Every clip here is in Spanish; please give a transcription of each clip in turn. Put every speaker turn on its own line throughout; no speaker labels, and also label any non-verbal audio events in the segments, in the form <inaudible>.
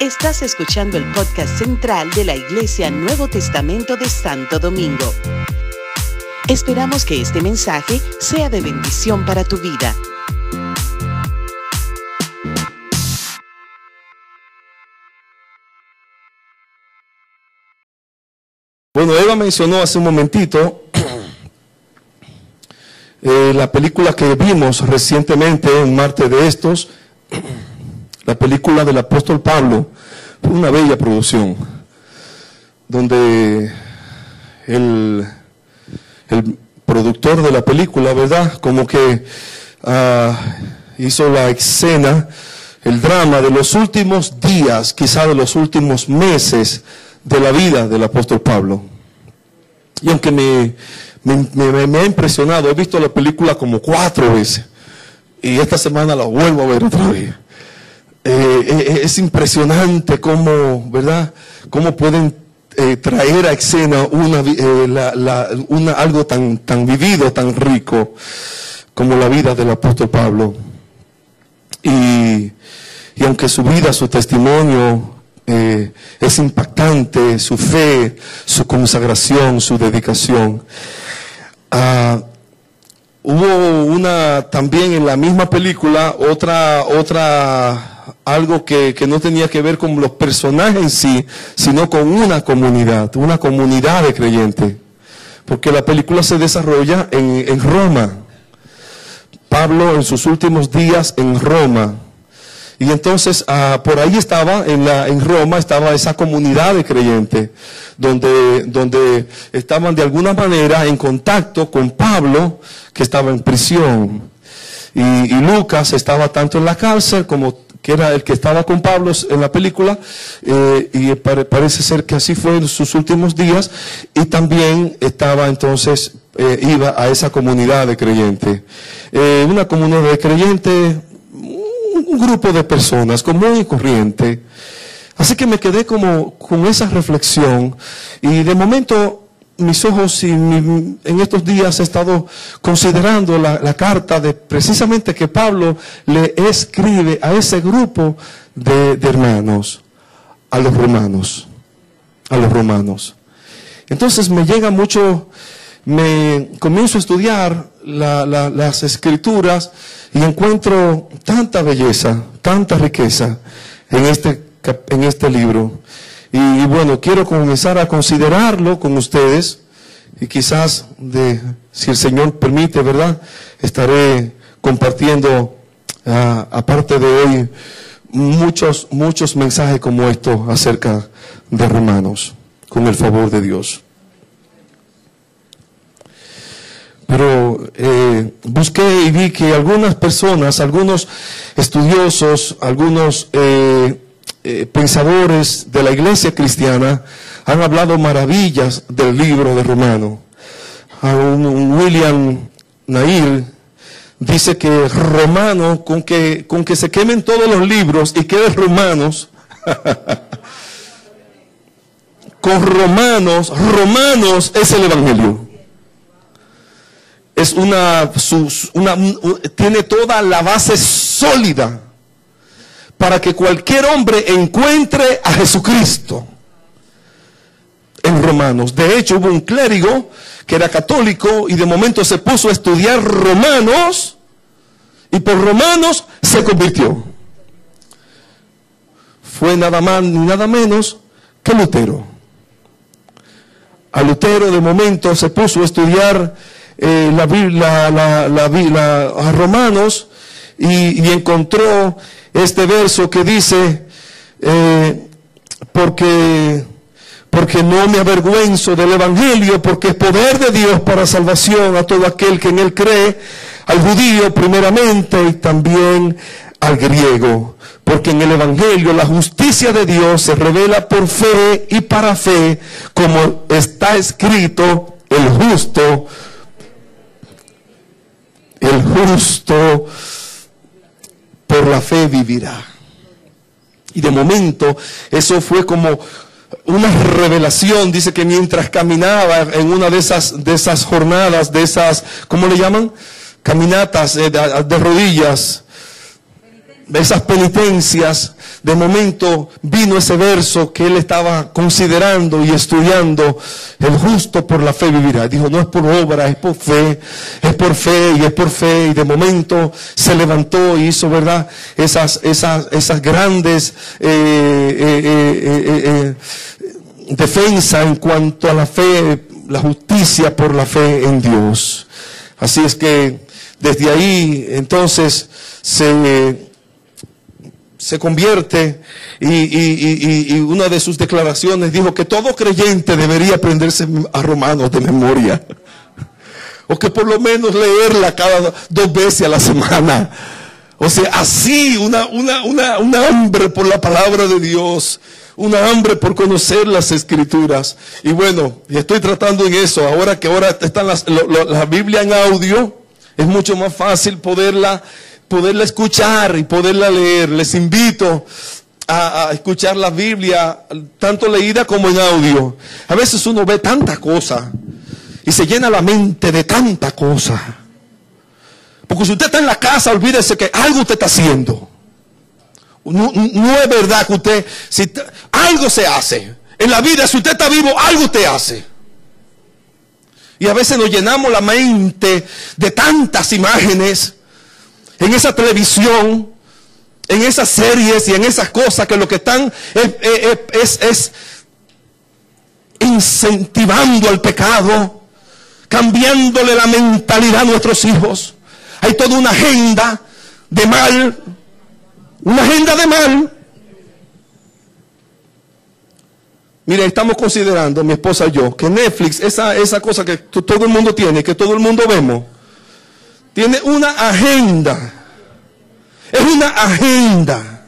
Estás escuchando el podcast central de la Iglesia Nuevo Testamento de Santo Domingo. Esperamos que este mensaje sea de bendición para tu vida.
Bueno, Eva mencionó hace un momentito eh, la película que vimos recientemente, en martes de estos, la película del apóstol Pablo, una bella producción, donde el, el productor de la película, ¿verdad? Como que ah, hizo la escena, el drama de los últimos días, quizá de los últimos meses de la vida del apóstol Pablo. Y aunque me, me, ha impresionado, he visto la película como cuatro veces y esta semana la vuelvo a ver otra vez. Eh, eh, es impresionante cómo, ¿verdad? Cómo pueden eh, traer a escena una, algo tan, tan vivido, tan rico como la vida del apóstol Pablo. Y, y aunque su vida, su testimonio es impactante, su fe, su consagración, su dedicación. Ah, hubo una también en la misma película otra otra algo que, no tenía que ver con los personajes en sí, sino con una comunidad, una comunidad de creyentes. Porque la película se desarrolla en, en Roma. Pablo en sus últimos días en Roma. Y entonces ah, por ahí estaba, en, la, en Roma, estaba esa comunidad de creyentes, donde, donde estaban de alguna manera en contacto con Pablo, que estaba en prisión. Y, Lucas estaba tanto en la cárcel como que era el que estaba con Pablo en la película, eh, y parece ser que así fue en sus últimos días, y también estaba entonces, eh, iba a esa comunidad de creyentes. Eh, una comunidad de creyentes un grupo de personas común y corriente. Así que me quedé como con esa reflexión y de momento mis ojos y en estos días he estado considerando la, carta de precisamente que Pablo le escribe a ese grupo de, hermanos, a los romanos, a los romanos. Entonces me llega mucho, me comienzo a estudiar las escrituras y encuentro tanta belleza, tanta riqueza en este, en este libro. Y, bueno, quiero comenzar a considerarlo con ustedes y quizás, de, si el Señor permite, ¿verdad? Estaré compartiendo, ah, aparte de hoy, muchos, muchos mensajes como estos acerca de Romanos, con el favor de Dios. Pero eh, busqué y vi que algunas personas, algunos estudiosos, algunos eh, eh, pensadores de la iglesia cristiana han hablado maravillas del libro de Romano. un, William Nair dice que Romano, con que, con que se quemen todos los libros y queden romanos, <laughs> con romanos, romanos es el Evangelio es una, una, tiene toda la base sólida para que cualquier hombre encuentre a Jesucristo en Romanos. De hecho, hubo un clérigo que era católico y de momento se puso a estudiar Romanos y por Romanos se convirtió. Fue nada más ni nada menos que Lutero. A Lutero de momento se puso a estudiar eh, la, la, la, Romanos y, encontró este verso que dice, eh, porque, porque no me avergüenzo del Evangelio, porque es poder de Dios para salvación a todo aquel que en él cree, al judío primeramente y también al griego. Porque en el Evangelio la justicia de Dios se revela por fe y para fe, como está escrito, el justo el justo por la fe vivirá. Y de momento eso fue como una revelación, dice que mientras caminaba en una de esas, de esas jornadas, de esas, ¿cómo le llaman? Caminatas eh, de, rodillas, esas penitencias, de momento vino ese verso que él estaba considerando y estudiando, el justo por la fe vivirá. Dijo, no es por obra, es por fe, es por fe y es por fe. Y de momento se levantó y hizo, ¿verdad? Esas, esas, esas grandes eh, eh, eh, defensas en cuanto a la fe, la justicia por la fe en Dios. Así es que desde ahí entonces se se convierte y, una de sus declaraciones dijo que todo creyente debería aprenderse a Romanos de memoria. <laughs> O que por lo menos leerla cada dos veces a la semana. O sea, así una, una, una, una hambre por la palabra de Dios, una hambre por conocer las escrituras. Y bueno, y estoy tratando en eso. Ahora que ahora están las, la Biblia en audio, es mucho más fácil poderla poderla escuchar y poderla leer. Les invito a, escuchar la Biblia, tanto leída como en audio. A veces uno ve tanta cosa y se llena la mente de tanta cosa. Porque si usted está en la casa, olvídese que algo usted está haciendo. No, es verdad que usted, si algo se hace. En la vida, si usted está vivo, algo usted hace. Y a veces nos llenamos la mente de tantas imágenes en esa televisión, en esas series y en esas cosas que lo que están es, incentivando al pecado, cambiándole la mentalidad a nuestros hijos. Hay toda una agenda de mal, una agenda de mal. Mire, estamos considerando, mi esposa y yo, que Netflix, esa, esa cosa que todo el mundo tiene, que todo el mundo vemos, tiene una agenda. Es una agenda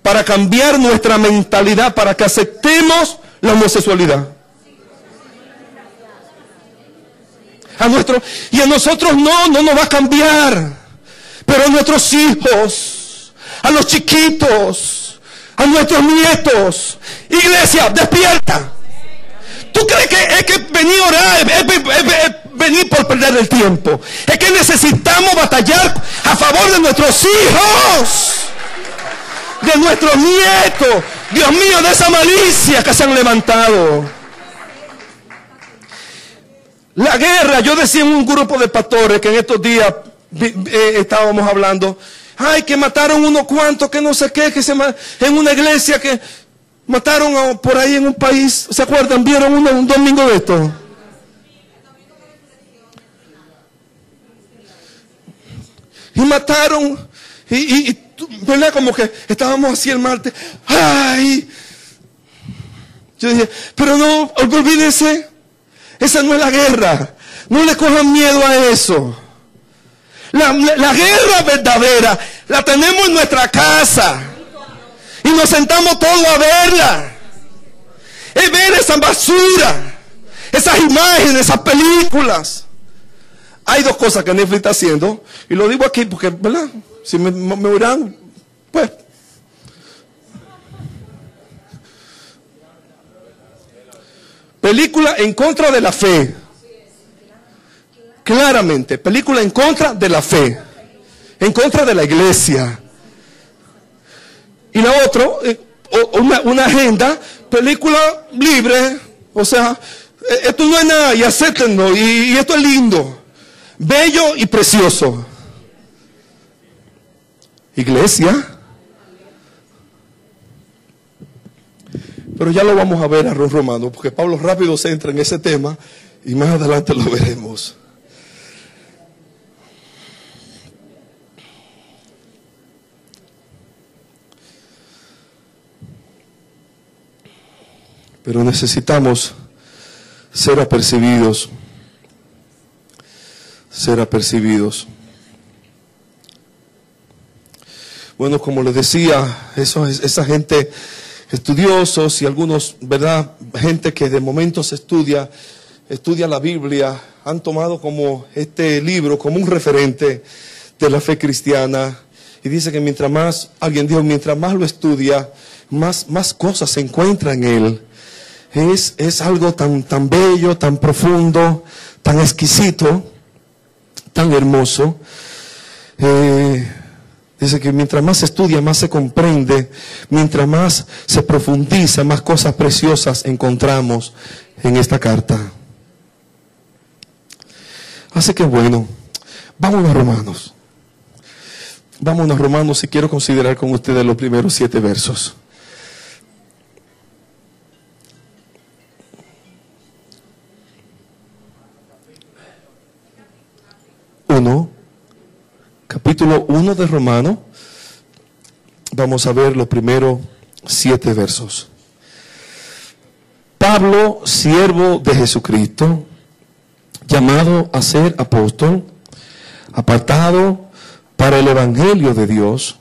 para cambiar nuestra mentalidad, para que aceptemos la homosexualidad. A nuestro, y a nosotros no, no nos va a cambiar. Pero a nuestros hijos, a los chiquitos, a nuestros nietos. Iglesia, despierta. ¿Tú crees que es que venir a orar es, venir por perder el tiempo? Es que necesitamos batallar a favor de nuestros hijos, de nuestros nietos. Dios mío, de esa malicia que se han levantado. La guerra, yo decía en un grupo de pastores que en estos días eh, estábamos hablando, ay, que mataron unos cuantos, que no sé qué, que se en una iglesia que Mataron por ahí en un país, ¿se acuerdan? ¿Vieron un, domingo de esto? Y mataron, y, y, ¿verdad? Como que estábamos así el martes, ¡ay! Yo dije, pero no, olvídense, esa no es la guerra, no le cojan miedo a eso. La, la guerra verdadera la tenemos en nuestra casa. Y nos sentamos todos a verla. Es ver esa basura, esas imágenes, esas películas. Hay dos cosas que Netflix está haciendo. Y lo digo aquí porque, ¿verdad? Si me, me pues. Película en contra de la fe. Claramente, película en contra de la fe. En contra de la iglesia. Y la otra, eh, una, agenda, película libre, o sea, eh, esto no es nada y acéptenlo, y, esto es lindo, bello y precioso. Iglesia. Pero ya lo vamos a ver a los romanos, porque Pablo rápido se entra en ese tema y más adelante lo veremos. Pero necesitamos ser apercibidos, ser apercibidos. Bueno, como les decía, eso, esa gente, estudiosos y algunos, ¿verdad? Gente que de momento se estudia, estudia la Biblia, han tomado como este libro, como un referente de la fe cristiana. Y dice que mientras más, alguien dijo, mientras más lo estudia, más, más cosas se encuentran en él es, algo tan, tan bello, tan profundo, tan exquisito, tan hermoso. Eh, Dice que mientras más se estudia, más se comprende, mientras más se profundiza, más cosas preciosas encontramos en esta carta. Así que bueno, a Romanos. A Romanos y quiero considerar con ustedes los primeros siete versos. Capítulo 1 de Romano, vamos a ver los primeros siete versos. Pablo, siervo de Jesucristo, llamado a ser apóstol, apartado para el Evangelio de Dios,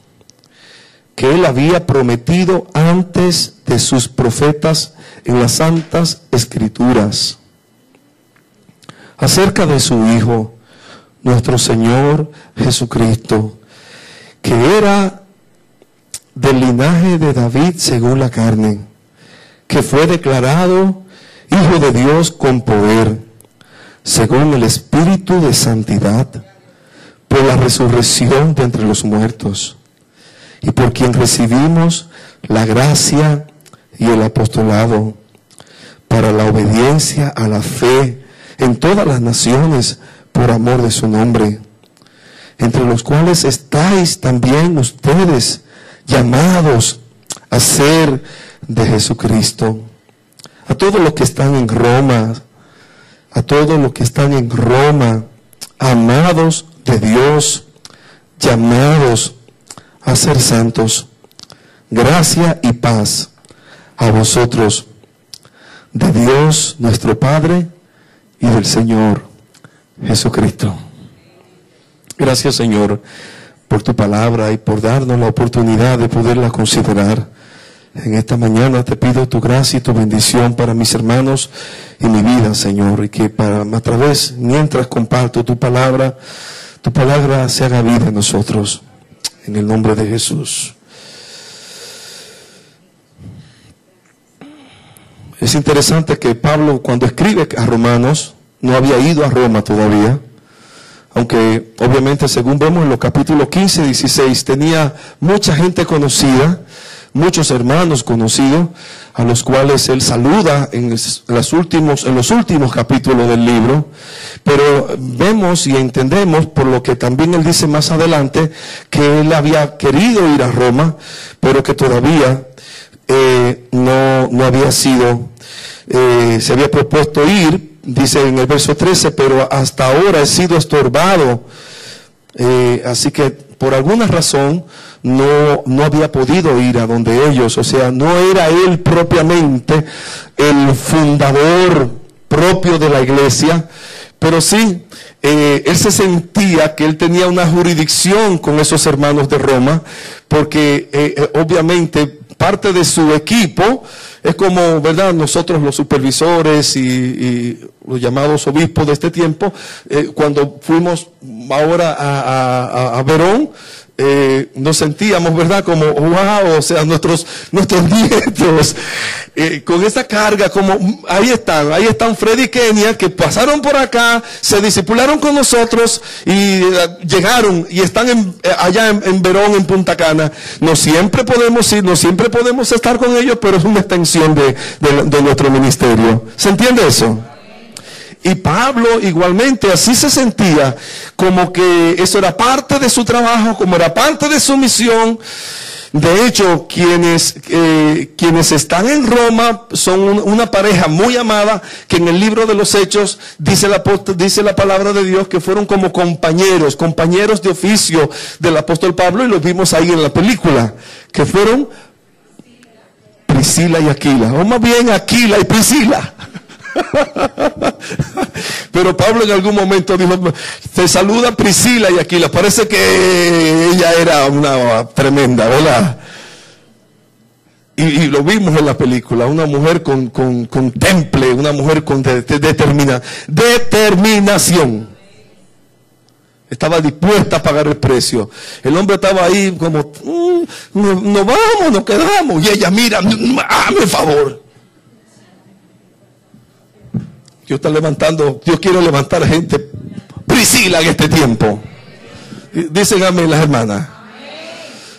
que él había prometido antes de sus profetas en las santas escrituras, acerca de su Hijo, nuestro Señor Jesucristo, que era del linaje de David según la carne, que fue declarado Hijo de Dios con poder, según el Espíritu de Santidad, por la resurrección de entre los muertos, y por quien recibimos la gracia y el apostolado para la obediencia a la fe en todas las naciones por amor de su nombre, entre los cuales estáis también ustedes llamados a ser de Jesucristo. A todos los que están en Roma, a todos los que están en Roma, amados de Dios, llamados a ser santos. Gracia y paz a vosotros, de Dios nuestro Padre y del Señor Jesucristo. Gracias Señor por tu palabra y por darnos la oportunidad de poderla considerar. En esta mañana te pido tu gracia y tu bendición para mis hermanos y mi vida, Señor, y que para, a través, mientras comparto tu palabra, tu palabra se haga vida en nosotros. En el nombre de Jesús. Es interesante que Pablo, cuando escribe a Romanos, no había ido a Roma todavía, aunque obviamente según vemos en los capítulos 15 y 16 tenía mucha gente conocida, muchos hermanos conocidos, a los cuales él saluda en, los últimos, en los últimos capítulos del libro, pero vemos y entendemos, por lo que también él dice más adelante, que él había querido ir a Roma, pero que todavía eh, no, no había sido, eh, se había propuesto ir, dice en el verso 13, pero hasta ahora he sido estorbado. Eh, así que por alguna razón no, no había podido ir a donde ellos, o sea, no era él propiamente el fundador propio de la iglesia, pero sí, eh, él se sentía que él tenía una jurisdicción con esos hermanos de Roma, porque eh, obviamente parte de su equipo es como, ¿verdad? Nosotros los supervisores y, los llamados obispos de este tiempo, eh, cuando fuimos ahora a, a Verón, eh, nos sentíamos, ¿verdad? Como, wow, o sea, nuestros, nuestros <laughs> nietos, eh, con esa carga, como, ahí están, ahí están Freddy y Kenia, que pasaron por acá, se disipularon con nosotros y eh, llegaron y están allá en, Verón, en Punta Cana. No siempre podemos ir, no siempre podemos estar con ellos, pero es una extensión de, de nuestro ministerio. ¿Se entiende eso? Y Pablo igualmente así se sentía, como que eso era parte de su trabajo, como era parte de su misión. De hecho, quienes, eh, quienes están en Roma son una pareja muy amada que en el libro de los Hechos dice la, dice la palabra de Dios que fueron como compañeros, compañeros de oficio del apóstol Pablo y los vimos ahí en la película, que fueron Priscila y Aquila, o más bien Aquila y Priscila. <laughs> Pero Pablo en algún momento dijo, te saluda Priscila y Aquila. Parece que ella era una tremenda, ¿verdad? Y, lo vimos en la película, una mujer con, temple, una mujer con determina, determinación. Estaba dispuesta a pagar el precio. El hombre estaba ahí como, mm, nos no vamos, nos quedamos. Y ella, mira, hazme favor. Dios está levantando, Dios quiere levantar gente Priscila en este tiempo. Dicen amén las hermanas.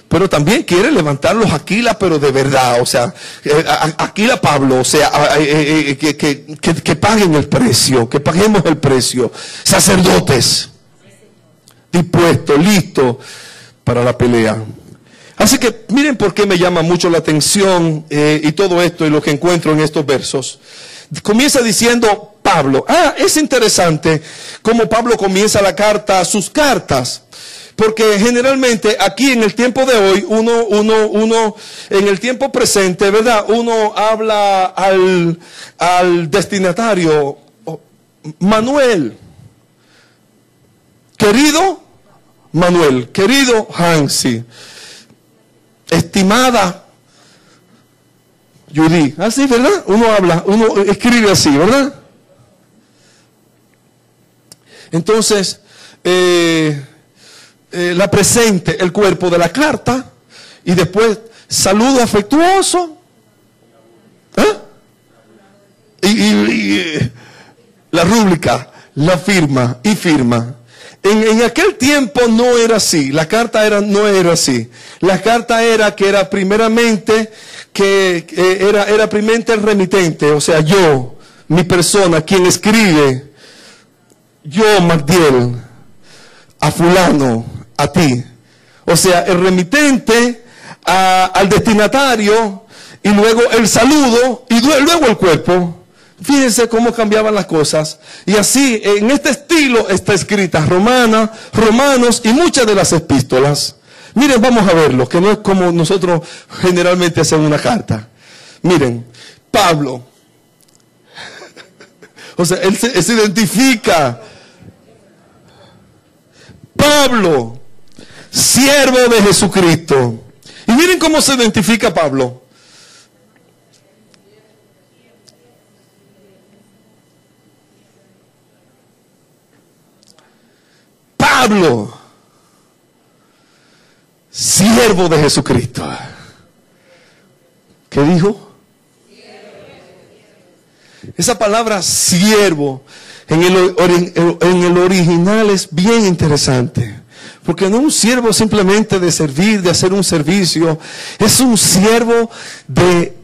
pero también quiere levantarlos Aquila, pero de verdad, o sea, eh, Aquila Pablo, o sea, eh, eh, que, paguen el precio, que paguemos el precio. Sacerdotes, dispuestos, listos para la pelea. Así que miren por qué me llama mucho la atención y todo esto y lo que encuentro en estos versos. Comienza diciendo Pablo, ah, es interesante cómo Pablo comienza la carta, sus cartas. Porque generalmente aquí en el tiempo de hoy, uno, uno, uno, en el tiempo presente, ¿verdad? Uno habla al, al destinatario, Manuel. Querido Manuel, querido Hansi, estimada Judy, así, ¿verdad? Uno habla, uno escribe así, ¿verdad? Entonces, eh, eh, la presente, el cuerpo de la carta, y después saludo afectuoso. ¿eh? Y, la rúbrica, la firma y firma. En, aquel tiempo no era así, la carta era, no era así. La carta era que era primeramente, que era, era primeramente el remitente, o sea, yo, mi persona, quien escribe, yo, Magdiel, a fulano, a ti. O sea, el remitente al destinatario y luego el saludo y luego el cuerpo. Fíjense cómo cambiaban las cosas. Y así, en este estilo está escrita Romana, Romanos y muchas de las epístolas. Miren, vamos a verlo, que no es como nosotros generalmente hacemos una carta. Miren, Pablo. <laughs> o sea, él se, él se identifica. Pablo, siervo de Jesucristo. Y miren cómo se identifica Pablo. Pablo, siervo de Jesucristo. ¿Qué dijo? Esa palabra siervo en el, en el original es bien interesante. Porque no un siervo simplemente de servir, de hacer un servicio. Es un siervo de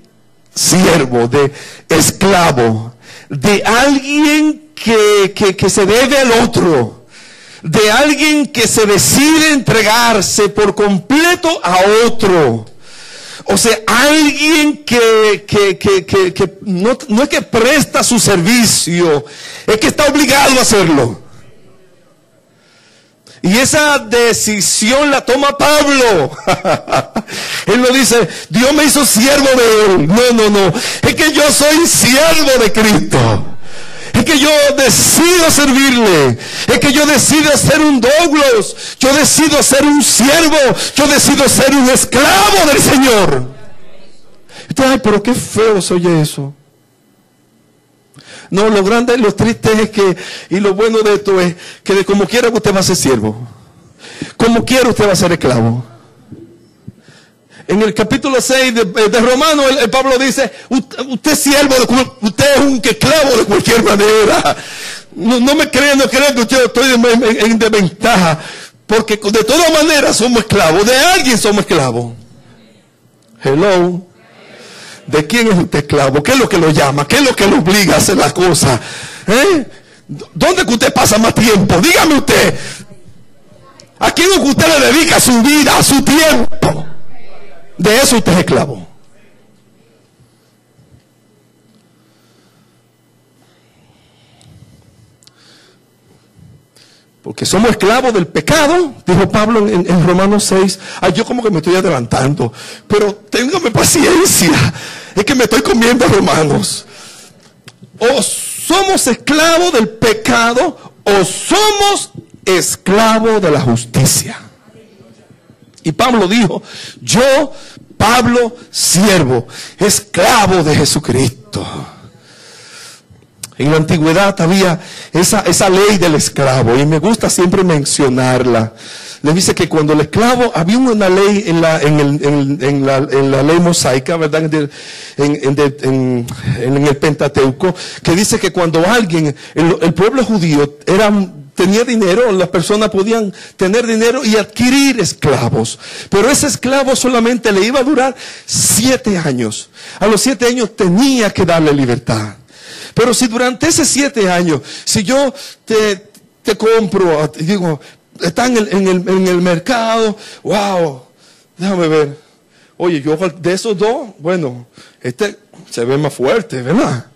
siervo, de esclavo, de alguien que, que, se debe al otro, de alguien que se decide entregarse por completo a otro. O sea, alguien que, que, que, que no, no, es que presta su servicio, es que está obligado a hacerlo. Y esa decisión la toma Pablo. <laughs> él no dice, Dios me hizo siervo de él. No, no, no. Es que yo soy siervo de Cristo. Es que yo decido servirle. Es que yo decido ser un Douglas. Yo decido ser un siervo. Yo decido ser un esclavo del Señor. Entonces, ay, pero qué feo soy eso. No, lo grande lo triste es que, y lo bueno de esto es que de como quiera usted va a ser siervo. Como quiera usted va a ser esclavo. En el capítulo 6 de, de Romano, el, Pablo dice, usted, es siervo, usted es un esclavo de cualquier manera. No, me creen, no creen que yo estoy en, en desventaja. Porque de todas maneras somos esclavos, de alguien somos esclavos. Hello. ¿De quién es usted esclavo? ¿Qué es lo que lo llama? ¿Qué es lo que lo obliga a hacer las cosas? ¿Eh? ¿Dónde que usted pasa más tiempo? Dígame usted. ¿A quién es que usted le dedica su vida, su tiempo? De eso usted es esclavo. Porque somos esclavos del pecado, dijo Pablo en, Romanos 6. Ay, yo como que me estoy adelantando. Pero téngame paciencia. Es que me estoy comiendo romanos. O somos esclavos del pecado o somos esclavos de la justicia. Y Pablo dijo, yo, Pablo, siervo, esclavo de Jesucristo. En la antigüedad había esa, esa ley del esclavo y me gusta siempre mencionarla. Le dice que cuando el esclavo, había una ley en la, en, el, la, en la, ley mosaica, ¿verdad? En, en, el Pentateuco, que dice que cuando alguien, el, pueblo judío era tenía dinero, las personas podían tener dinero y adquirir esclavos. Pero ese esclavo solamente le iba a durar siete años. A los siete años tenía que darle libertad. Pero si durante esos siete años, si yo te, te compro, digo, está en el, en, el, en el mercado, wow, déjame ver. Oye, yo de esos dos, bueno, este se ve más fuerte, ¿verdad?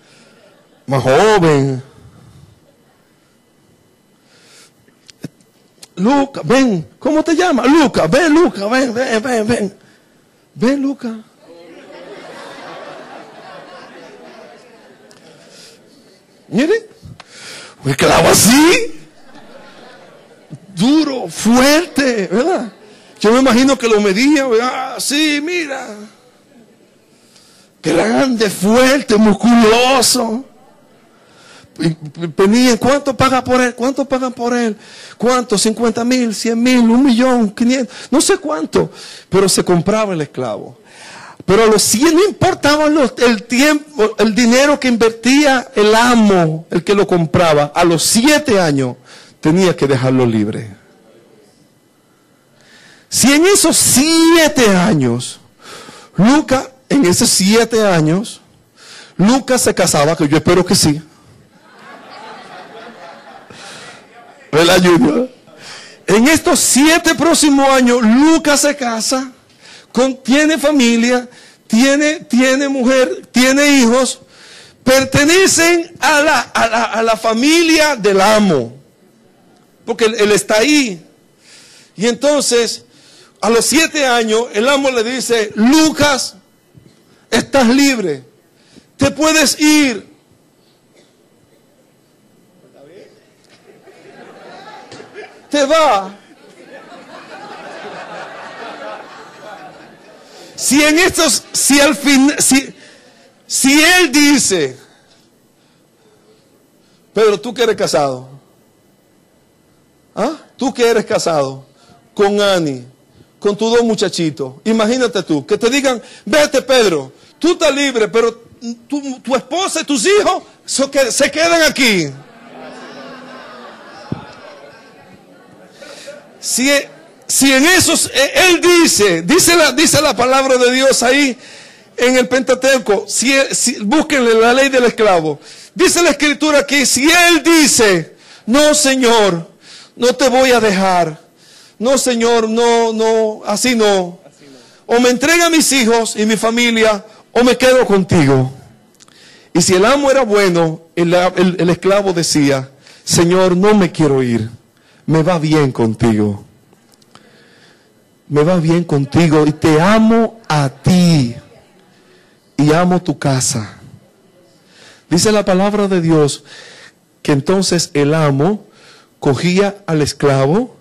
Más joven. Luca, ven, ¿cómo te llamas? Luca, ven, Luca, ven, ven, ven, ven. Ven, Luca. Mire, un esclavo así, duro, fuerte, ¿verdad? Yo me imagino que lo medía, ¿verdad? Sí, mira. Grande, fuerte, musculoso. Venía, ¿cuánto paga por él? ¿Cuánto pagan por él? ¿Cuánto? 50 mil, 100 mil, un millón, 500, no sé cuánto. Pero se compraba el esclavo. Pero a los 100 no importaba el tiempo, el dinero que invertía el amo, el que lo compraba. A los 7 años tenía que dejarlo libre. Si en esos 7 años, Lucas, en esos 7 años, Lucas se casaba, que yo espero que sí. En estos 7 próximos años, Lucas se casa tiene familia, tiene, tiene mujer, tiene hijos, pertenecen a la, a la, familia del amo, porque él, está ahí. Y entonces, a los siete años, el amo le dice, Lucas, estás libre, te puedes ir. Te va Si en estos, si al fin, si, si él dice, Pedro, tú que eres casado, ¿ah? Tú que eres casado con Ani, con tus dos muchachitos, imagínate tú, que te digan, vete Pedro, tú estás libre, pero tu, tu esposa y tus hijos se quedan aquí. Si, si en esos, eh, él dice, dice la, dice la palabra de Dios ahí en el Pentateuco, si, si, búsquenle la ley del esclavo. Dice la escritura que si él dice, no Señor, no te voy a dejar, no Señor, no, no, así no. O me entrega a mis hijos y mi familia, o me quedo contigo. Y si el amo era bueno, el, el esclavo decía, Señor, no me quiero ir, me va bien contigo me va bien contigo y te amo a ti y amo tu casa. Dice la palabra de Dios que entonces el amo cogía al esclavo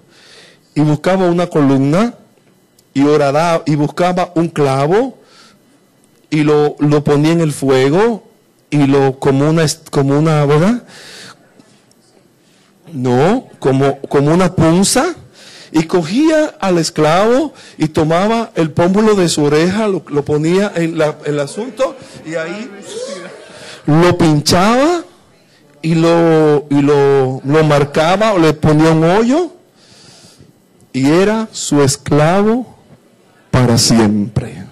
y buscaba una columna y oraba y buscaba un clavo y lo, lo, ponía en el fuego y lo como una como una ¿verdad? No como como una punza y cogía al esclavo y tomaba el pómulo de su oreja, lo, ponía en el asunto y ahí lo pinchaba y lo, y lo, lo marcaba o le ponía un hoyo y era su esclavo para siempre.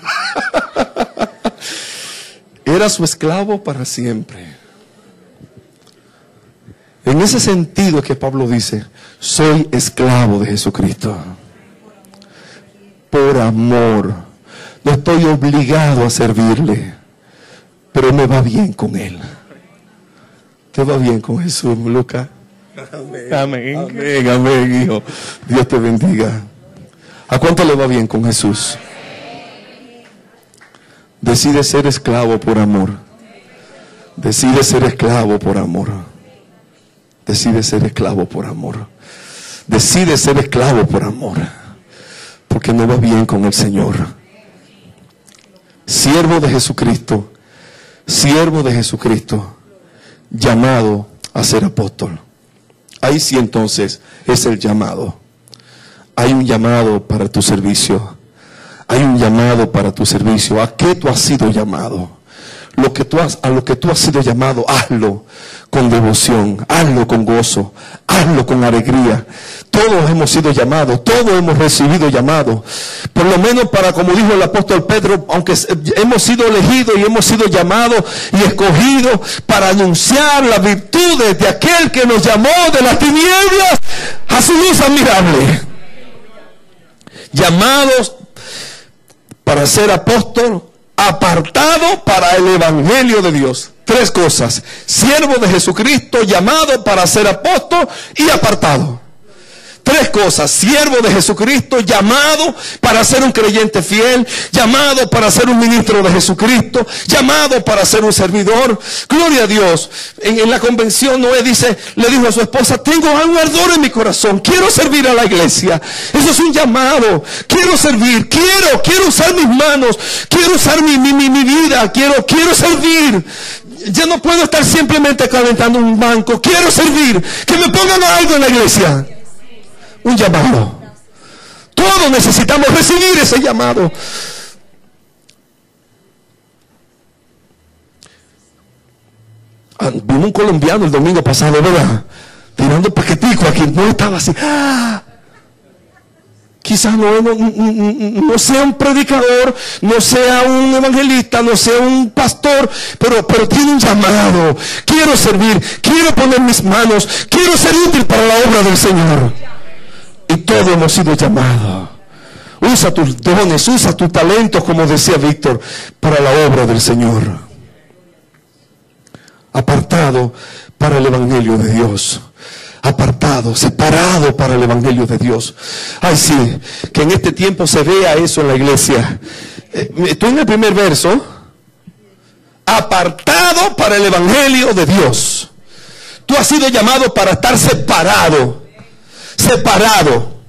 <laughs> era su esclavo para siempre. En ese sentido que Pablo dice, soy esclavo de Jesucristo. Por amor. No estoy obligado a servirle, pero me va bien con él. ¿Te va bien con Jesús, Lucas? Amén. Amén. Amén, amén, hijo. Dios te bendiga. ¿A cuánto le va bien con Jesús? Decide ser esclavo por amor. Decide ser esclavo por amor. Decide ser esclavo por amor. Decide ser esclavo por amor. Porque no va bien con el Señor. Siervo de Jesucristo. Siervo de Jesucristo. Llamado a ser apóstol. Ahí sí entonces es el llamado. Hay un llamado para tu servicio. Hay un llamado para tu servicio. ¿A qué tú has sido llamado? lo que tú has, a lo que tú has sido llamado, hazlo con devoción, hazlo con gozo, hazlo con alegría. Todos hemos sido llamados, todos hemos recibido llamado. Por lo menos para, como dijo el apóstol Pedro, aunque hemos sido elegidos y hemos sido llamados y escogidos para anunciar las virtudes de aquel que nos llamó de las tinieblas a su luz admirable. Llamados para ser apóstol, apartado para el Evangelio de Dios. Tres cosas. Siervo de Jesucristo, llamado para ser apóstol y apartado. Tres cosas, siervo de Jesucristo, llamado para ser un creyente fiel, llamado para ser un ministro de Jesucristo, llamado para ser un servidor. Gloria a Dios. En, la convención Noé dice, le dijo a su esposa, tengo un ardor en mi corazón, quiero servir a la iglesia. Eso es un llamado, quiero servir, quiero, quiero usar mis manos, quiero usar mi, mi, mi vida, quiero, quiero servir. Ya no puedo estar simplemente calentando un banco, quiero servir, que me pongan algo en la iglesia un llamado. Todos necesitamos recibir ese llamado. Ah, vino un colombiano el domingo pasado, ¿verdad? Tirando paquetico aquí, no estaba así. ¡Ah! Quizás no, no, sea un predicador, no sea un evangelista, no sea un pastor, pero, pero tiene un llamado. Quiero servir, quiero poner mis manos, quiero ser útil para la obra del Señor. Y todos hemos sido llamados. Usa tus dones, usa tus talentos, como decía Víctor, para la obra del Señor. Apartado para el Evangelio de Dios. Apartado, separado para el Evangelio de Dios. Ay, sí, que en este tiempo se vea eso en la iglesia. Eh, tú en el primer verso, apartado para el Evangelio de Dios. Tú has sido llamado para estar separado separado.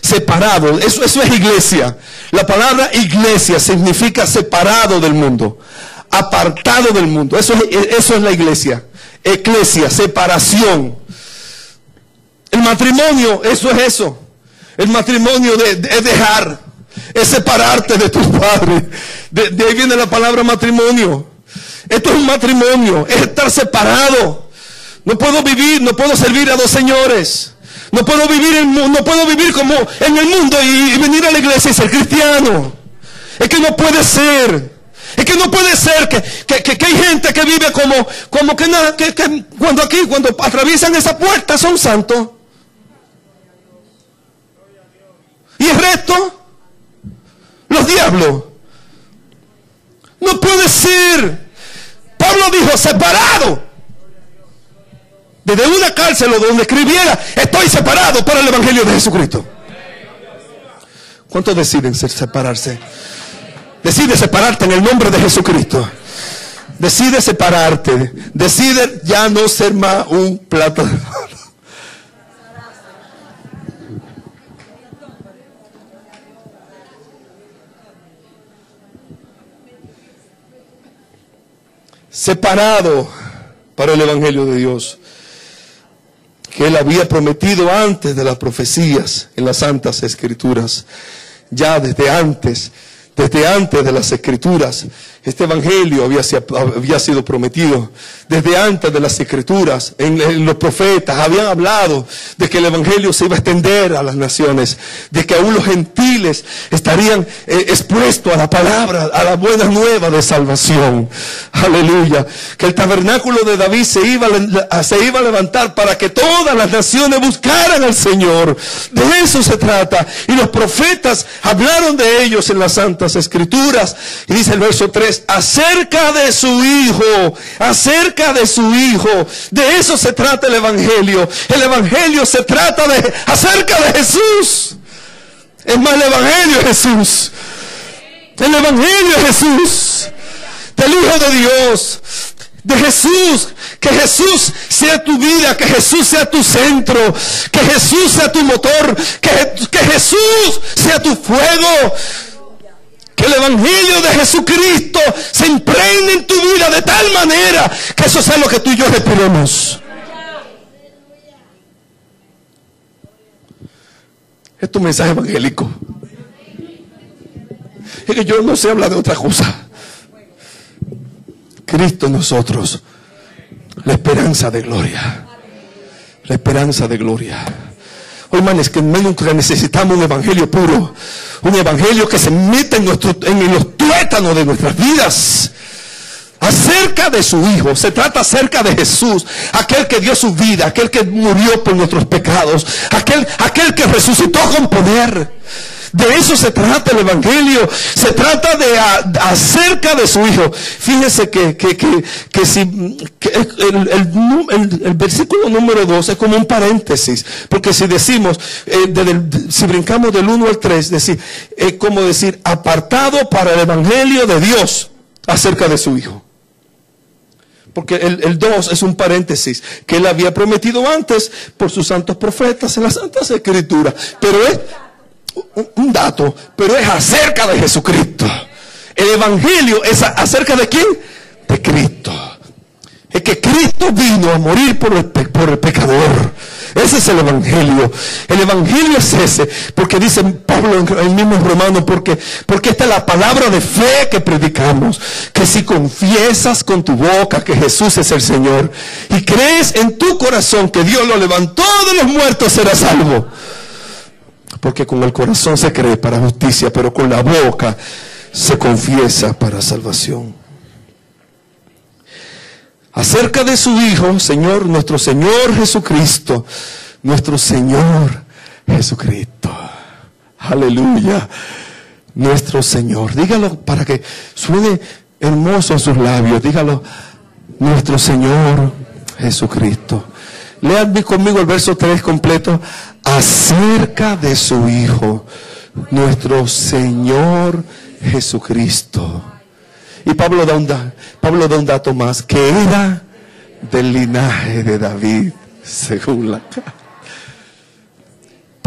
Separado. Eso, eso es iglesia. La palabra iglesia significa separado del mundo. Apartado del mundo. Eso es, eso es la iglesia. Eclesia, separación. El matrimonio, eso es eso. El matrimonio de, es dejar, es separarte de tus padres. De, de, ahí viene la palabra matrimonio. Esto es un matrimonio, es estar separado. No puedo vivir, no puedo servir a dos señores. No puedo vivir, en, no puedo vivir como en el mundo y, venir a la iglesia y ser cristiano. Es que no puede ser. Es que no puede ser que, que, hay gente que vive como, como que, nada, que, cuando aquí, cuando atraviesan esa puerta son santos. Y el resto, los diablos. No puede ser. Pablo dijo, separado desde una cárcel o donde escribiera, estoy separado para el Evangelio de Jesucristo. ¿Cuántos deciden separarse? Decide separarte en el nombre de Jesucristo. Decide separarte. Decide ya no ser más un plato Separado para el Evangelio de Dios que él había prometido antes de las profecías en las santas escrituras, ya desde antes, desde antes de las escrituras. Este evangelio había, sido prometido desde antes de las escrituras. En, los profetas habían hablado de que el evangelio se iba a extender a las naciones, de que aún los gentiles estarían eh, expuestos a la palabra, a la buena nueva de salvación. Aleluya. Que el tabernáculo de David se iba, se iba a levantar para que todas las naciones buscaran al Señor. De eso se trata. Y los profetas hablaron de ellos en las santas escrituras. Y dice el verso 3 acerca de su Hijo, acerca de su Hijo. De eso se trata el Evangelio. El Evangelio se trata de acerca de Jesús. Es más, el Evangelio es Jesús. El Evangelio es Jesús. Del Hijo de Dios. De Jesús. Que Jesús sea tu vida. Que Jesús sea tu centro. Que Jesús sea tu motor. Que, que Jesús sea tu fuego que el Evangelio de Jesucristo se impregne en tu vida de tal manera que eso sea lo que tú y yo respiremos. Es tu mensaje evangélico. Es que yo no sé hablar de otra cosa. Cristo en nosotros, la esperanza de gloria. La esperanza de gloria. Hoy, man, es que que necesitamos un evangelio puro. Un evangelio que se meta en, nuestro, en los tuétanos de nuestras vidas acerca de su Hijo, se trata acerca de Jesús, aquel que dio su vida, aquel que murió por nuestros pecados, aquel, aquel que resucitó con poder. De eso se trata el Evangelio. Se trata de acerca de su Hijo. Fíjense que, que, que, si el, el, versículo número 2 es como un paréntesis. Porque si decimos, eh, si brincamos del 1 al 3, decir, es como decir, apartado para el Evangelio de Dios acerca de su Hijo. Porque el 2 es un paréntesis que él había prometido antes por sus santos profetas en las santas escrituras. Pero es un dato, pero es acerca de Jesucristo. El Evangelio es acerca de quién? De Cristo. Es que Cristo vino a morir por el, pecador. Ese es el Evangelio. El Evangelio es ese. Porque dice Pablo en el mismo romano, porque, porque esta es la palabra de fe que predicamos. Que si confiesas con tu boca que Jesús es el Señor y crees en tu corazón que Dios lo levantó de los muertos, serás salvo. Porque con el corazón se cree para justicia, pero con la boca se confiesa para salvación. Acerca de su Hijo, Señor, nuestro Señor Jesucristo, nuestro Señor Jesucristo. Aleluya. Nuestro Señor. Dígalo para que suene hermoso en sus labios. Dígalo, nuestro Señor Jesucristo. Lean conmigo el verso 3 completo acerca de su Hijo, nuestro Señor Jesucristo. Y Pablo da un, Pablo da un dato más, que era del linaje de David, según la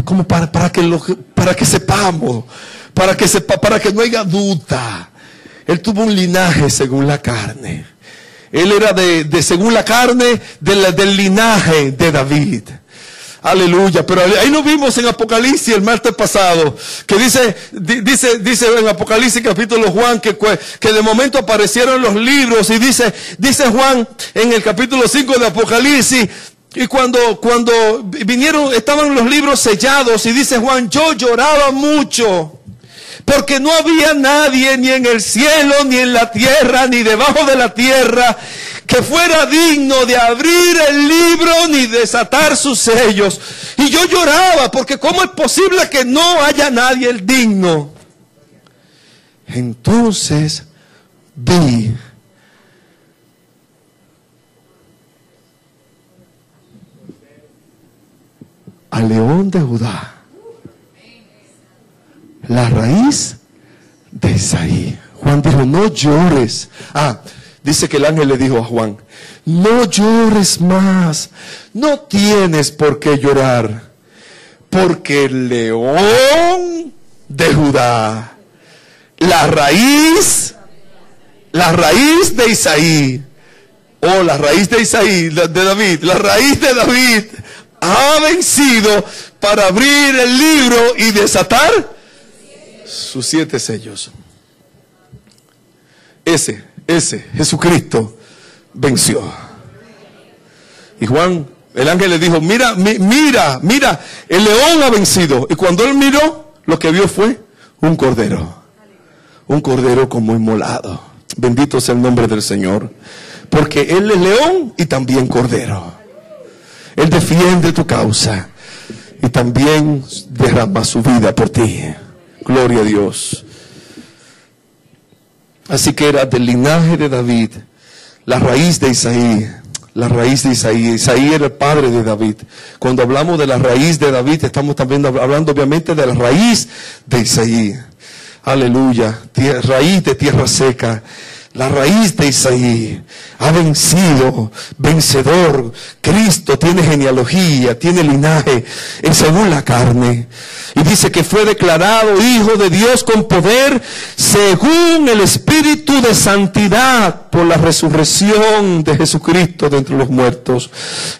como para, para, que, lo, para que sepamos, para que, sepa, para que no haya duda. Él tuvo un linaje según la carne. Él era de, de según la carne, del linaje de David. Aleluya. Pero ahí lo vimos en Apocalipsis el martes pasado. Que dice, dice, dice en Apocalipsis capítulo Juan que, que de momento aparecieron los libros. Y dice, dice Juan en el capítulo 5 de Apocalipsis. Y cuando, cuando vinieron, estaban los libros sellados. Y dice Juan, yo lloraba mucho. Porque no había nadie ni en el cielo, ni en la tierra, ni debajo de la tierra que fuera digno de abrir el libro ni desatar sus sellos. Y yo lloraba porque ¿cómo es posible que no haya nadie el digno? Entonces vi al león de Judá, la raíz de Isaí. Juan dijo, no llores. Ah, Dice que el ángel le dijo a Juan, no llores más, no tienes por qué llorar, porque el león de Judá, la raíz, la raíz de Isaí, o oh, la raíz de Isaí, de David, la raíz de David, ha vencido para abrir el libro y desatar sus siete sellos. Ese ese, Jesucristo, venció. Y Juan, el ángel le dijo, mira, mira, mira, el león ha vencido. Y cuando él miró, lo que vio fue un cordero. Un cordero como inmolado. Bendito sea el nombre del Señor. Porque Él es león y también cordero. Él defiende tu causa y también derrama su vida por ti. Gloria a Dios. Así que era del linaje de David, la raíz de Isaí, la raíz de Isaí. Isaí era el padre de David. Cuando hablamos de la raíz de David, estamos también hablando obviamente de la raíz de Isaí. Aleluya, raíz de tierra seca la raíz de Isaí, ha vencido, vencedor. Cristo tiene genealogía, tiene linaje, en según la carne. Y dice que fue declarado Hijo de Dios con poder según el Espíritu de Santidad por la resurrección de Jesucristo de entre los muertos.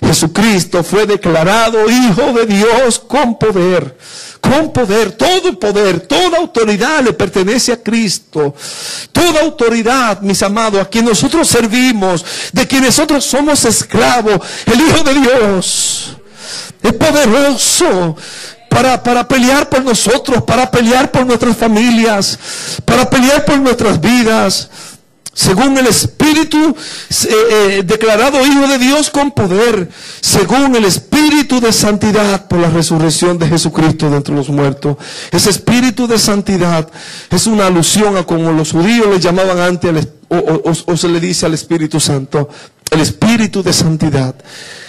Jesucristo fue declarado Hijo de Dios con poder con poder, todo poder, toda autoridad le pertenece a Cristo. Toda autoridad, mis amados, a quien nosotros servimos, de quien nosotros somos esclavos, el Hijo de Dios es poderoso para, para pelear por nosotros, para pelear por nuestras familias, para pelear por nuestras vidas según el Espíritu eh, eh, declarado Hijo de Dios con poder, según el Espíritu de santidad por la resurrección de Jesucristo de entre los muertos. Ese Espíritu de santidad es una alusión a como los judíos le llamaban antes, o, se le dice al Espíritu Santo, el Espíritu de santidad.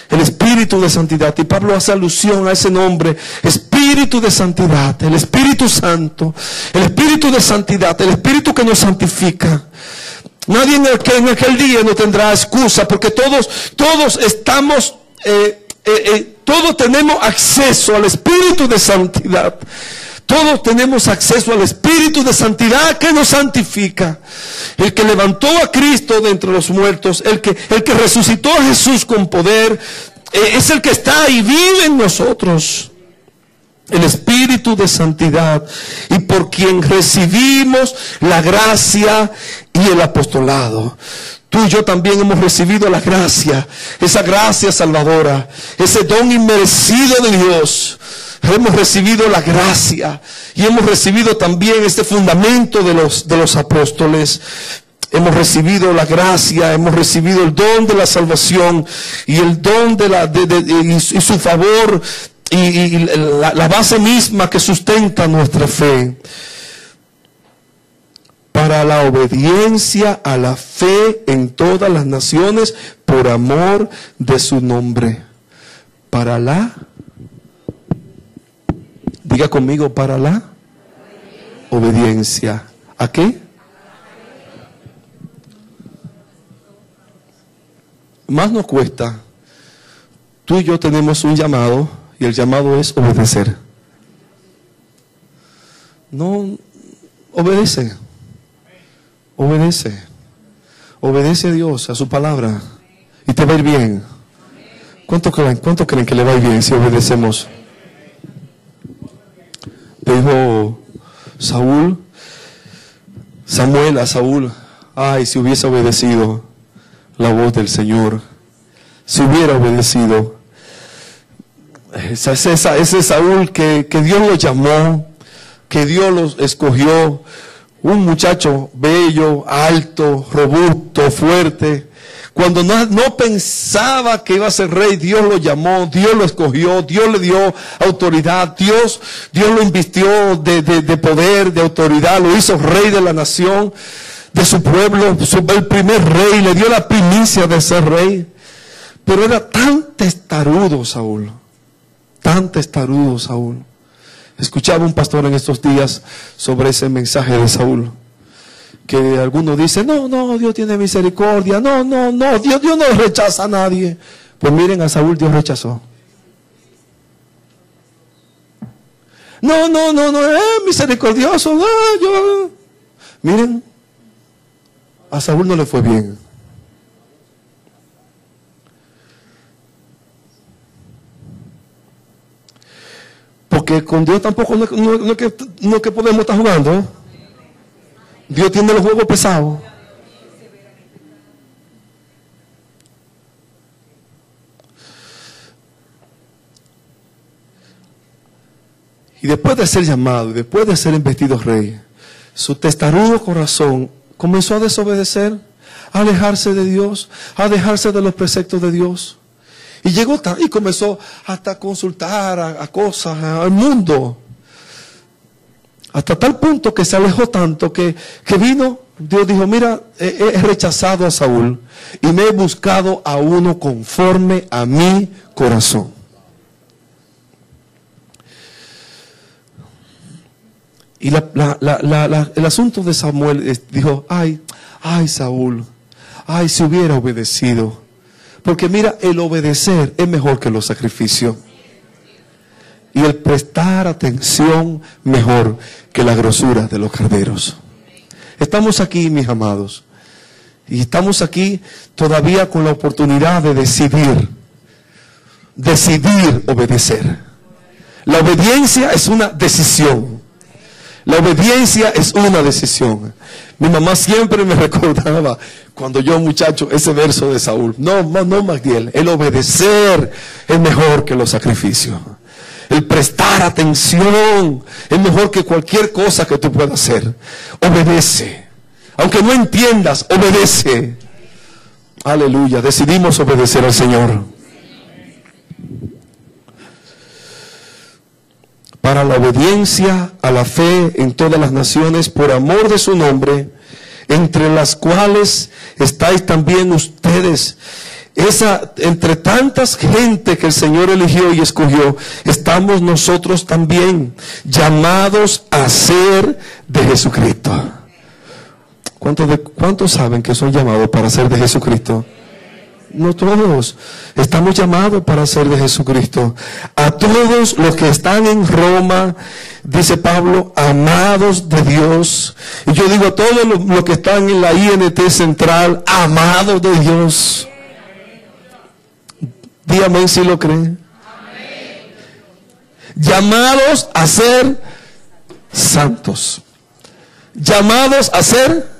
El Espíritu de santidad. Y Pablo hace alusión a ese nombre, Espíritu de santidad, el Espíritu Santo, el Espíritu de santidad, el Espíritu que nos santifica. Nadie en aquel, día no tendrá excusa porque todos, todos estamos, eh, eh, eh, todos tenemos acceso al Espíritu de santidad. Todos tenemos acceso al Espíritu de santidad que nos santifica. El que levantó a Cristo de entre los muertos, el que, el que resucitó a Jesús con poder, es el que está y vive en nosotros el Espíritu de Santidad y por quien recibimos la gracia y el apostolado. Tú y yo también hemos recibido la gracia, esa gracia salvadora, ese don inmerecido de Dios. Hemos recibido la gracia y hemos recibido también este fundamento de los, de los apóstoles. Hemos recibido la gracia, hemos recibido el don de la salvación y el don de la, y su favor y, la, base misma que sustenta nuestra fe para la obediencia a la fe en todas las naciones por amor de su nombre. Para la, diga conmigo, para la obediencia. ¿A qué? Más nos cuesta. Tú y yo tenemos un llamado y el llamado es obedecer. No, obedece. Obedece. Obedece a Dios, a su palabra. Y te va a ir bien. ¿Cuánto creen, cuánto creen que le va a ir bien si obedecemos? Dijo Saúl, Samuel a Saúl, ay, si hubiese obedecido la voz del Señor, si hubiera obedecido, ese, Saúl que, Dios lo llamó, que Dios los escogió, un muchacho bello, alto, robusto, fuerte. Cuando no, pensaba que iba a ser rey, Dios lo llamó, Dios lo escogió, Dios le dio autoridad, Dios, Dios lo invistió de, poder, de autoridad, lo hizo rey de la nación, de su pueblo, el primer rey, le dio la primicia de ser rey. Pero era tan testarudo Saúl tan testarudo Saúl. Escuchaba un pastor en estos días sobre ese mensaje de Saúl. Que algunos dicen, no, no, Dios tiene misericordia, no, no, no, Dios, Dios no rechaza a nadie. Pues miren, a Saúl Dios rechazó. No, no, no, no, es misericordioso, yo. Miren, a Saúl no le fue bien. Porque con Dios tampoco no, que, no que podemos estar jugando. Dios tiene los juegos pesados. Y después de ser llamado, y después de ser investido rey, su testarudo corazón comenzó a desobedecer, a alejarse de Dios, a dejarse de los preceptos de Dios. Y llegó y comenzó hasta consultar a, cosas, al mundo. Hasta tal punto que se alejó tanto que, que vino, Dios dijo, mira, he, rechazado a Saúl y me he buscado a uno conforme a mi corazón. Y el asunto de Samuel dijo, ay, ay Saúl, ay, si hubiera obedecido. Porque mira, el obedecer es mejor que los sacrificios. Y el prestar atención mejor que la grosura de los carneros. Estamos aquí, mis amados. Y estamos aquí todavía con la oportunidad de decidir. Decidir obedecer. La obediencia es una decisión. La obediencia es una decisión. Mi mamá siempre me <laughs> recordaba cuando yo muchacho ese verso de Saúl. No, no, Magdiel. El obedecer es mejor que los sacrificios. El prestar atención es mejor que cualquier cosa que tú puedas hacer. Obedece. Aunque no entiendas, obedece. Aleluya. Decidimos obedecer al Señor. Para la obediencia a la fe en todas las naciones por amor de su nombre, entre las cuales estáis también ustedes. Esa, entre tantas gente que el Señor eligió y escogió, estamos nosotros también llamados a ser de Jesucristo. ¿Cuántos, ¿Cuántos saben que son llamados para ser de Jesucristo? No todos. Estamos llamados para ser de Jesucristo. A todos los que están en Roma, dice Pablo, amados de Dios. Y yo digo a todos los, que están en la INT central, amados de Dios. Dígame si lo creen. Llamados a ser santos. Llamados a ser.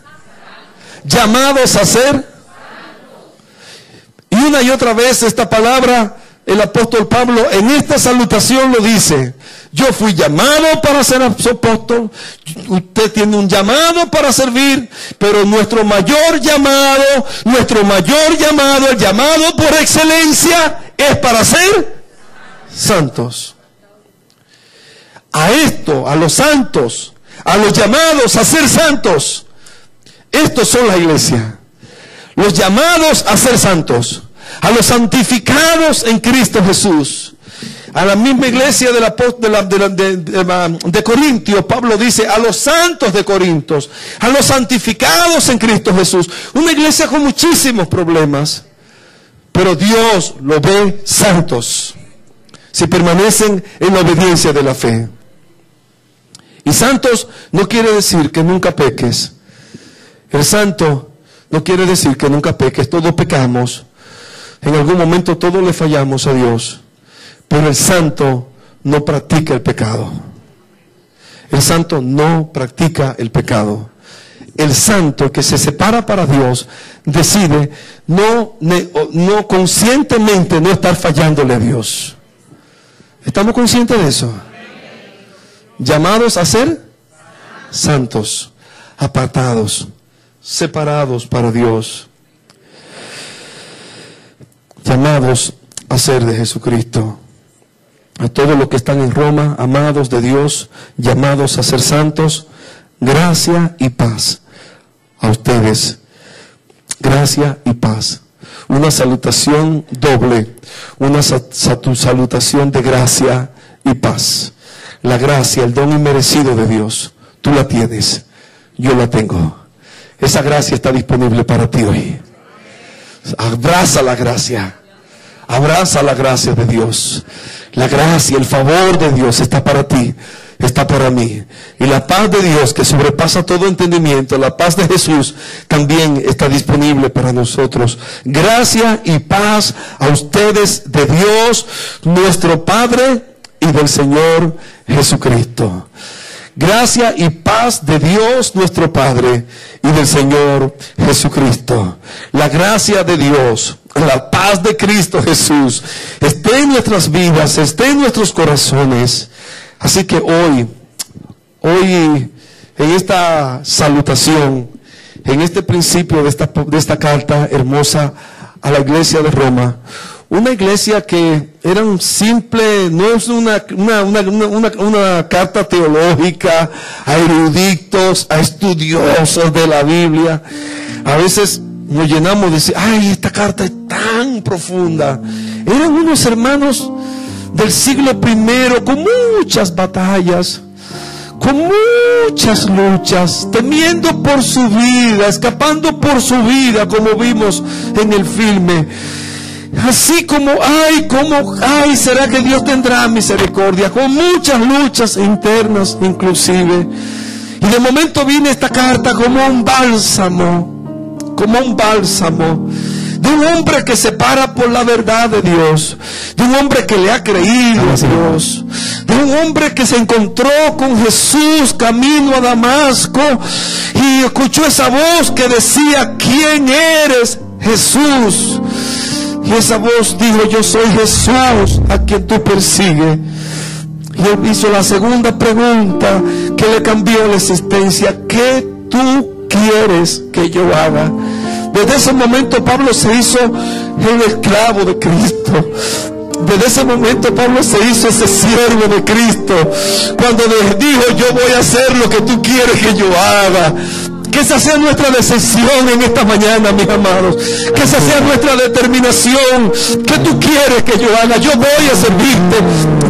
Llamados a ser y una y otra vez esta palabra, el apóstol Pablo en esta salutación lo dice. Yo fui llamado para ser apóstol, usted tiene un llamado para servir, pero nuestro mayor llamado, nuestro mayor llamado, el llamado por excelencia, es para ser santos. A esto, a los santos, a los llamados a ser santos, estos son la iglesia los llamados a ser santos, a los santificados en Cristo Jesús. A la misma iglesia de, la, de, Corintios, Pablo dice, a los santos de Corintios, a los santificados en Cristo Jesús. Una iglesia con muchísimos problemas, pero Dios los ve santos, si permanecen en la obediencia de la fe. Y santos no quiere decir que nunca peques. El santo no quiere decir que nunca peques, todos pecamos. En algún momento todos le fallamos a Dios. Pero el santo no practica el pecado. El santo no practica el pecado. El santo que se separa para Dios decide no, no conscientemente no estar fallándole a Dios. ¿Estamos conscientes de eso? Llamados a ser santos, apartados separados para Dios, llamados a ser de Jesucristo. A todos los que están en Roma, amados de Dios, llamados a ser santos, gracia y paz a ustedes. Gracia y paz. Una salutación doble, una salutación de gracia y paz. La gracia, el don inmerecido de Dios, tú la tienes, yo la tengo. Esa gracia está disponible para ti hoy. Abraza la gracia. Abraza la gracia de Dios. La gracia, el favor de Dios está para ti, está para mí. Y la paz de Dios que sobrepasa todo entendimiento, la paz de Jesús también está disponible para nosotros. Gracia y paz a ustedes de Dios, nuestro Padre y del Señor Jesucristo. Gracia y paz de Dios nuestro Padre y del Señor Jesucristo. La gracia de Dios, la paz de Cristo Jesús, esté en nuestras vidas, esté en nuestros corazones. Así que hoy, hoy, en esta salutación, en este principio de esta, de esta carta hermosa a la iglesia de Roma, una iglesia que era un simple, no es una, una, carta teológica a eruditos, a estudiosos de la Biblia. A veces nos llenamos de decir, ay, esta carta es tan profunda. Eran unos hermanos del siglo primero con muchas batallas, con muchas luchas, temiendo por su vida, escapando por su vida, como vimos en el filme Así como, ay, como, ay, será que Dios tendrá misericordia, con muchas luchas internas inclusive. Y de momento viene esta carta como un bálsamo, como un bálsamo, de un hombre que se para por la verdad de Dios, de un hombre que le ha creído a Dios, de un hombre que se encontró con Jesús camino a Damasco y escuchó esa voz que decía, ¿quién eres Jesús? Y esa voz dijo, yo soy Jesús a quien tú persigues. Y él hizo la segunda pregunta que le cambió la existencia. ¿Qué tú quieres que yo haga? Desde ese momento Pablo se hizo el esclavo de Cristo. Desde ese momento Pablo se hizo ese siervo de Cristo. Cuando dijo, yo voy a hacer lo que tú quieres que yo haga. Que esa sea nuestra decisión en esta mañana, mis amados. Que esa sea nuestra determinación. Que tú quieres que yo haga. Yo voy a servirte.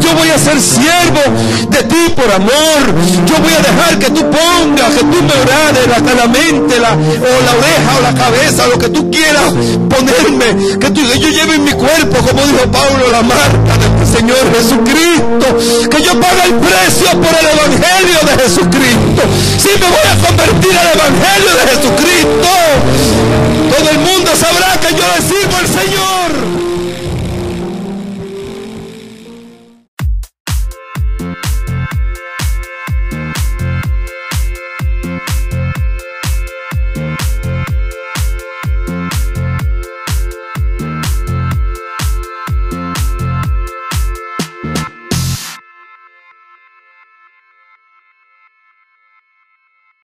Yo voy a ser siervo de ti por amor. Yo voy a dejar que tú pongas, que tú me orades la, la mente, la, o la oreja o la cabeza, lo que tú quieras ponerme. Que tú, yo lleve en mi cuerpo, como dijo Pablo, la marca del Señor Jesucristo, que yo pague el precio por el Evangelio de Jesucristo. Si me voy a convertir al Evangelio de Jesucristo, todo el mundo sabrá que yo decido